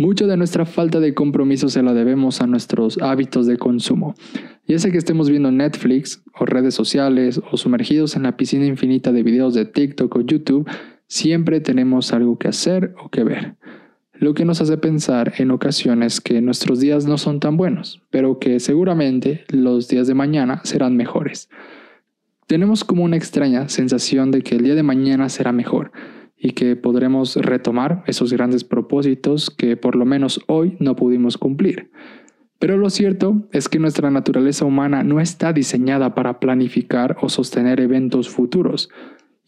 Mucho de nuestra falta de compromiso se la debemos a nuestros hábitos de consumo. Ya sea que estemos viendo Netflix o redes sociales o sumergidos en la piscina infinita de videos de TikTok o YouTube, siempre tenemos algo que hacer o que ver. Lo que nos hace pensar en ocasiones que nuestros días no son tan buenos, pero que seguramente los días de mañana serán mejores. Tenemos como una extraña sensación de que el día de mañana será mejor y que podremos retomar esos grandes propósitos que por lo menos hoy no pudimos cumplir. Pero lo cierto es que nuestra naturaleza humana no está diseñada para planificar o sostener eventos futuros,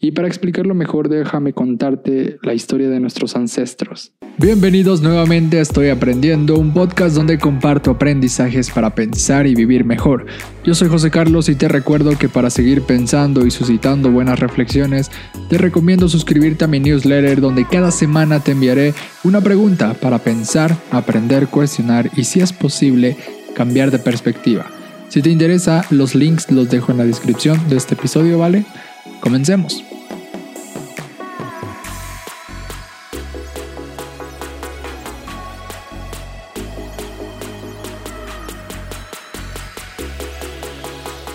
y para explicarlo mejor, déjame contarte la historia de nuestros ancestros. Bienvenidos nuevamente a Estoy Aprendiendo, un podcast donde comparto aprendizajes para pensar y vivir mejor. Yo soy José Carlos y te recuerdo que para seguir pensando y suscitando buenas reflexiones, te recomiendo suscribirte a mi newsletter donde cada semana te enviaré una pregunta para pensar, aprender, cuestionar y si es posible, cambiar de perspectiva. Si te interesa, los links los dejo en la descripción de este episodio, ¿vale? Comencemos.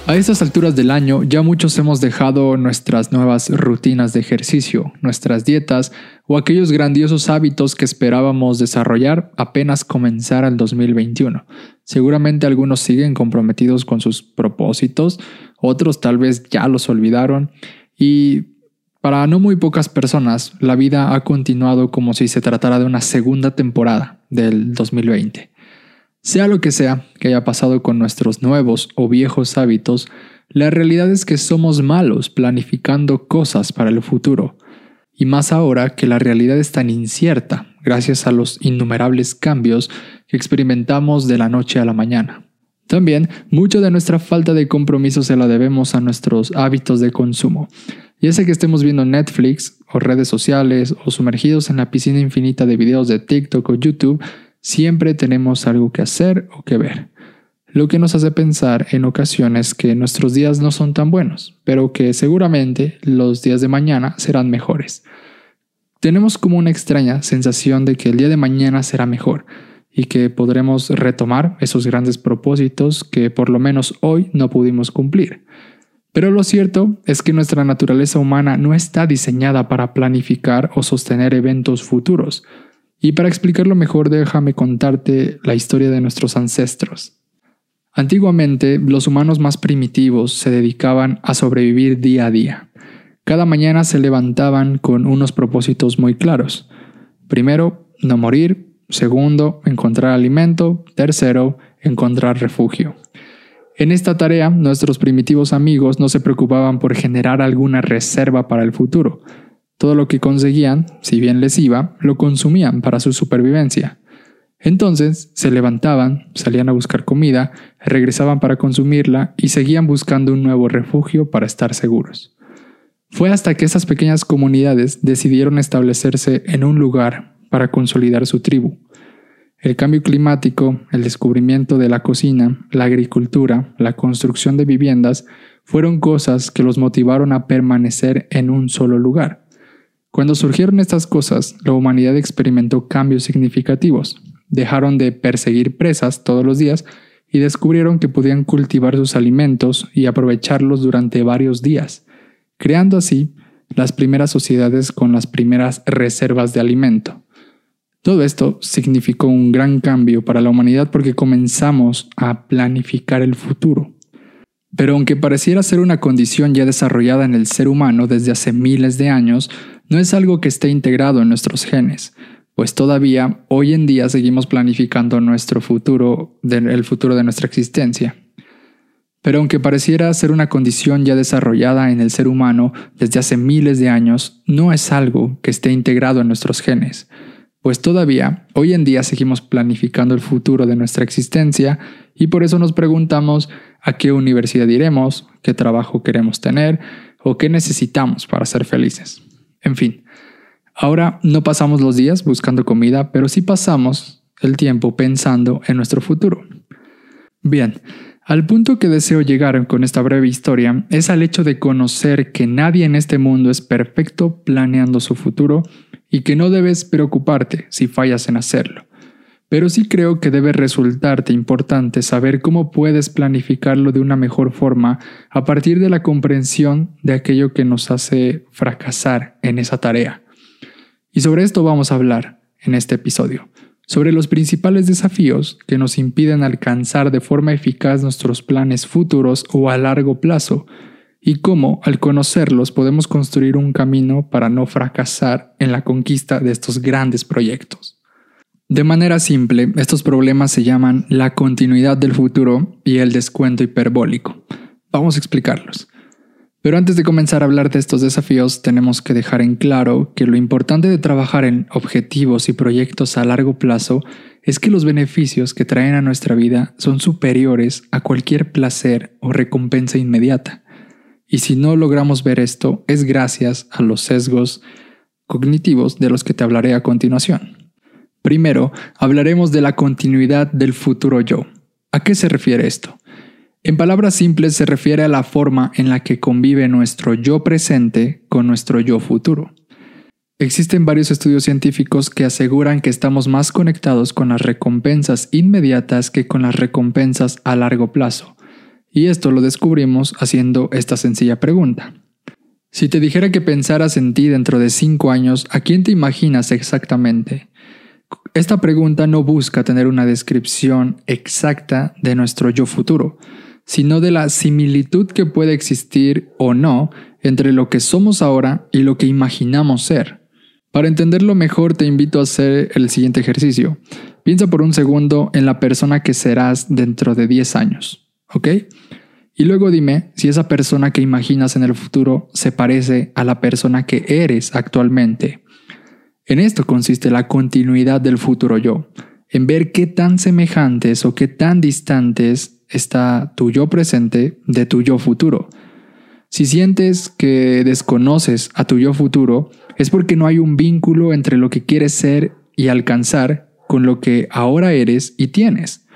A estas alturas del año ya muchos hemos dejado nuestras nuevas rutinas de ejercicio, nuestras dietas o aquellos grandiosos hábitos que esperábamos desarrollar apenas comenzar el 2021. Seguramente algunos siguen comprometidos con sus propósitos, otros tal vez ya los olvidaron y para no muy pocas personas la vida ha continuado como si se tratara de una segunda temporada del 2020. Sea lo que sea que haya pasado con nuestros nuevos o viejos hábitos, la realidad es que somos malos planificando cosas para el futuro, y más ahora que la realidad es tan incierta gracias a los innumerables cambios que experimentamos de la noche a la mañana. También, mucho de nuestra falta de compromiso se la debemos a nuestros hábitos de consumo. Ya sea que estemos viendo Netflix o redes sociales o sumergidos en la piscina infinita de videos de TikTok o YouTube, Siempre tenemos algo que hacer o que ver, lo que nos hace pensar en ocasiones que nuestros días no son tan buenos, pero que seguramente los días de mañana serán mejores. Tenemos como una extraña sensación de que el día de mañana será mejor y que podremos retomar esos grandes propósitos que por lo menos hoy no pudimos cumplir. Pero lo cierto es que nuestra naturaleza humana no está diseñada para planificar o sostener eventos futuros, y para explicarlo mejor, déjame contarte la historia de nuestros ancestros. Antiguamente, los humanos más primitivos se dedicaban a sobrevivir día a día. Cada mañana se levantaban con unos propósitos muy claros. Primero, no morir. Segundo, encontrar alimento. Tercero, encontrar refugio. En esta tarea, nuestros primitivos amigos no se preocupaban por generar alguna reserva para el futuro, todo lo que conseguían, si bien les iba, lo consumían para su supervivencia. Entonces se levantaban, salían a buscar comida, regresaban para consumirla y seguían buscando un nuevo refugio para estar seguros. Fue hasta que esas pequeñas comunidades decidieron establecerse en un lugar para consolidar su tribu. El cambio climático, el descubrimiento de la cocina, la agricultura, la construcción de viviendas fueron cosas que los motivaron a permanecer en un solo lugar. Cuando surgieron estas cosas, la humanidad experimentó cambios significativos. Dejaron de perseguir presas todos los días y descubrieron que podían cultivar sus alimentos y aprovecharlos durante varios días, creando así las primeras sociedades con las primeras reservas de alimento. Todo esto significó un gran cambio para la humanidad porque comenzamos a planificar el futuro. Pero aunque pareciera ser una condición ya desarrollada en el ser humano desde hace miles de años, no es algo que esté integrado en nuestros genes, pues todavía hoy en día seguimos planificando nuestro futuro, el futuro de nuestra existencia. Pero aunque pareciera ser una condición ya desarrollada en el ser humano desde hace miles de años, no es algo que esté integrado en nuestros genes, pues todavía hoy en día seguimos planificando el futuro de nuestra existencia y por eso nos preguntamos a qué universidad iremos, qué trabajo queremos tener o qué necesitamos para ser felices. En fin, ahora no pasamos los días buscando comida, pero sí pasamos el tiempo pensando en nuestro futuro. Bien, al punto que deseo llegar con esta breve historia es al hecho de conocer que nadie en este mundo es perfecto planeando su futuro y que no debes preocuparte si fallas en hacerlo, pero sí creo que debe resultarte importante saber cómo puedes planificarlo de una mejor forma a partir de la comprensión de aquello que nos hace fracasar en esa tarea. Y sobre esto vamos a hablar en este episodio, sobre los principales desafíos que nos impiden alcanzar de forma eficaz nuestros planes futuros o a largo plazo, y cómo al conocerlos podemos construir un camino para no fracasar en la conquista de estos grandes proyectos. De manera simple, estos problemas se llaman la continuidad del futuro y el descuento hiperbólico. Vamos a explicarlos. Pero antes de comenzar a hablar de estos desafíos, tenemos que dejar en claro que lo importante de trabajar en objetivos y proyectos a largo plazo es que los beneficios que traen a nuestra vida son superiores a cualquier placer o recompensa inmediata. Y si no logramos ver esto, es gracias a los sesgos cognitivos de los que te hablaré a continuación. Primero, hablaremos de la continuidad del futuro yo. ¿A qué se refiere esto? En palabras simples se refiere a la forma en la que convive nuestro yo presente con nuestro yo futuro. Existen varios estudios científicos que aseguran que estamos más conectados con las recompensas inmediatas que con las recompensas a largo plazo. Y esto lo descubrimos haciendo esta sencilla pregunta. Si te dijera que pensaras en ti dentro de 5 años, ¿a quién te imaginas exactamente? Esta pregunta no busca tener una descripción exacta de nuestro yo futuro, sino de la similitud que puede existir o no entre lo que somos ahora y lo que imaginamos ser. Para entenderlo mejor te invito a hacer el siguiente ejercicio. Piensa por un segundo en la persona que serás dentro de 10 años, ¿ok? Y luego dime si esa persona que imaginas en el futuro se parece a la persona que eres actualmente. En esto consiste la continuidad del futuro yo, en ver qué tan semejantes o qué tan distantes está tu yo presente de tu yo futuro. Si sientes que desconoces a tu yo futuro, es porque no hay un vínculo entre lo que quieres ser y alcanzar con lo que ahora eres y tienes.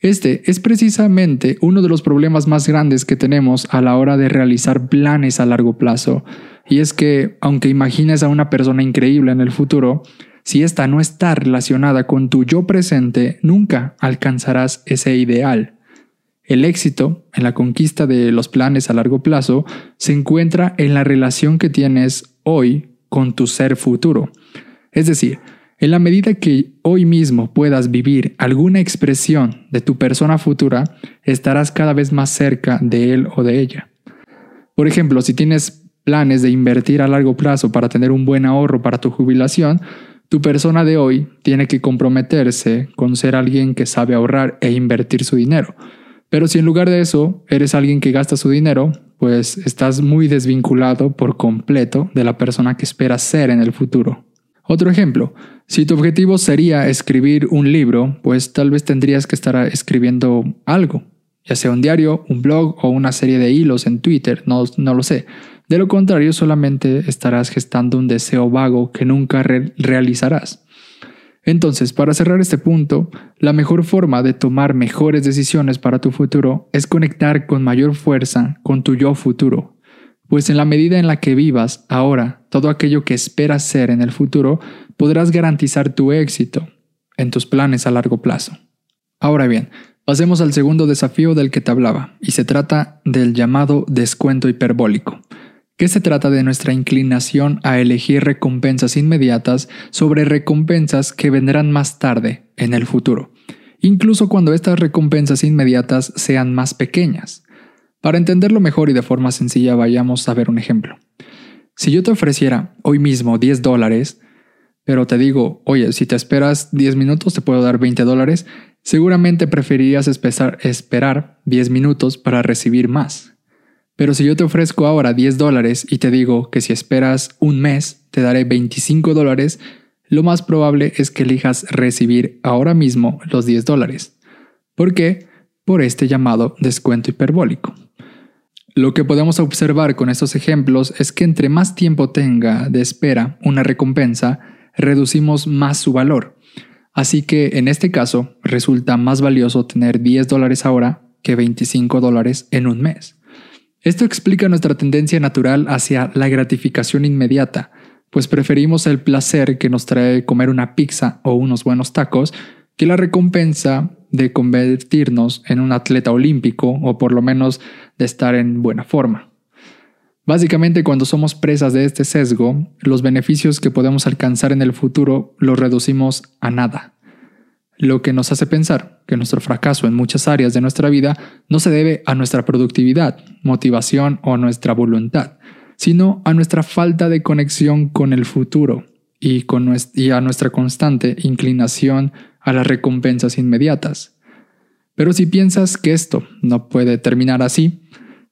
Este es precisamente uno de los problemas más grandes que tenemos a la hora de realizar planes a largo plazo, y es que, aunque imagines a una persona increíble en el futuro, si esta no está relacionada con tu yo presente, nunca alcanzarás ese ideal. El éxito en la conquista de los planes a largo plazo se encuentra en la relación que tienes hoy con tu ser futuro. Es decir, en la medida que hoy mismo puedas vivir alguna expresión de tu persona futura, estarás cada vez más cerca de él o de ella. Por ejemplo, si tienes planes de invertir a largo plazo para tener un buen ahorro para tu jubilación, tu persona de hoy tiene que comprometerse con ser alguien que sabe ahorrar e invertir su dinero. Pero si en lugar de eso eres alguien que gasta su dinero, pues estás muy desvinculado por completo de la persona que esperas ser en el futuro. Otro ejemplo, si tu objetivo sería escribir un libro, pues tal vez tendrías que estar escribiendo algo, ya sea un diario, un blog o una serie de hilos en Twitter, no, no lo sé. De lo contrario, solamente estarás gestando un deseo vago que nunca realizarás. Entonces, para cerrar este punto, la mejor forma de tomar mejores decisiones para tu futuro es conectar con mayor fuerza con tu yo futuro, pues en la medida en la que vivas ahora todo aquello que esperas ser en el futuro, podrás garantizar tu éxito en tus planes a largo plazo. Ahora bien, pasemos al segundo desafío del que te hablaba, y se trata del llamado descuento hiperbólico que se trata de nuestra inclinación a elegir recompensas inmediatas sobre recompensas que vendrán más tarde, en el futuro, incluso cuando estas recompensas inmediatas sean más pequeñas. Para entenderlo mejor y de forma sencilla vayamos a ver un ejemplo. Si yo te ofreciera hoy mismo 10 dólares, pero te digo, oye, si te esperas 10 minutos te puedo dar 20 dólares, seguramente preferirías esperar 10 minutos para recibir más. Pero si yo te ofrezco ahora 10 dólares y te digo que si esperas un mes te daré 25 dólares, lo más probable es que elijas recibir ahora mismo los 10 dólares. ¿Por qué? Por este llamado descuento hiperbólico. Lo que podemos observar con estos ejemplos es que entre más tiempo tenga de espera una recompensa, reducimos más su valor. Así que en este caso resulta más valioso tener 10 dólares ahora que 25 dólares en un mes. Esto explica nuestra tendencia natural hacia la gratificación inmediata, pues preferimos el placer que nos trae comer una pizza o unos buenos tacos que la recompensa de convertirnos en un atleta olímpico o por lo menos de estar en buena forma. Básicamente cuando somos presas de este sesgo, los beneficios que podemos alcanzar en el futuro los reducimos a nada. Lo que nos hace pensar que nuestro fracaso en muchas áreas de nuestra vida no se debe a nuestra productividad, motivación o nuestra voluntad, sino a nuestra falta de conexión con el futuro y, y a nuestra constante inclinación a las recompensas inmediatas. Pero si piensas que esto no puede terminar así,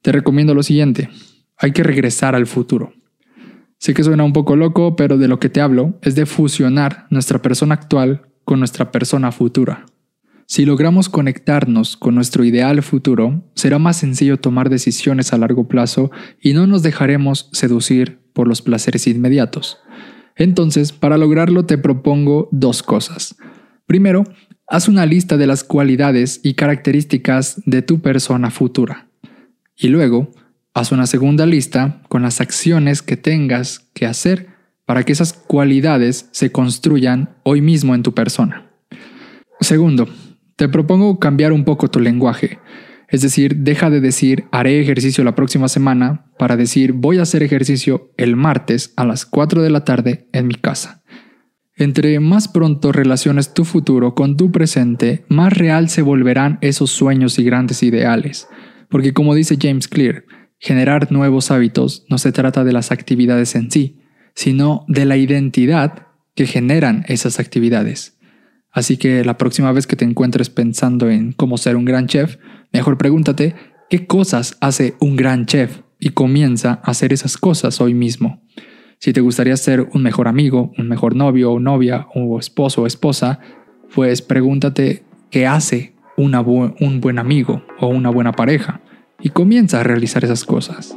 te recomiendo lo siguiente. Hay que regresar al futuro. Sé que suena un poco loco, pero de lo que te hablo es de fusionar nuestra persona actual con nuestra persona futura. Si logramos conectarnos con nuestro ideal futuro, será más sencillo tomar decisiones a largo plazo y no nos dejaremos seducir por los placeres inmediatos. Entonces, para lograrlo te propongo dos cosas. Primero, haz una lista de las cualidades y características de tu persona futura. Y luego, haz una segunda lista con las acciones que tengas que hacer para que esas cualidades se construyan hoy mismo en tu persona. Segundo, te propongo cambiar un poco tu lenguaje. Es decir, deja de decir haré ejercicio la próxima semana para decir voy a hacer ejercicio el martes a las 4 de la tarde en mi casa. Entre más pronto relaciones tu futuro con tu presente, más real se volverán esos sueños y grandes ideales. Porque como dice James Clear, generar nuevos hábitos no se trata de las actividades en sí, sino de la identidad que generan esas actividades. Así que la próxima vez que te encuentres pensando en cómo ser un gran chef, mejor pregúntate qué cosas hace un gran chef y comienza a hacer esas cosas hoy mismo. Si te gustaría ser un mejor amigo, un mejor novio o novia o esposo o esposa, pues pregúntate qué hace un buen amigo o una buena pareja y comienza a realizar esas cosas.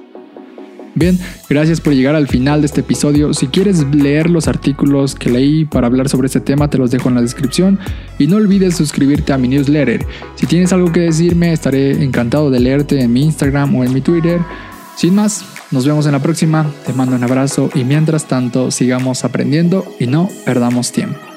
Bien, gracias por llegar al final de este episodio. Si quieres leer los artículos que leí para hablar sobre este tema, te los dejo en la descripción. Y no olvides suscribirte a mi newsletter. Si tienes algo que decirme, estaré encantado de leerte en mi Instagram o en mi Twitter. Sin más, nos vemos en la próxima. Te mando un abrazo y mientras tanto sigamos aprendiendo y no perdamos tiempo.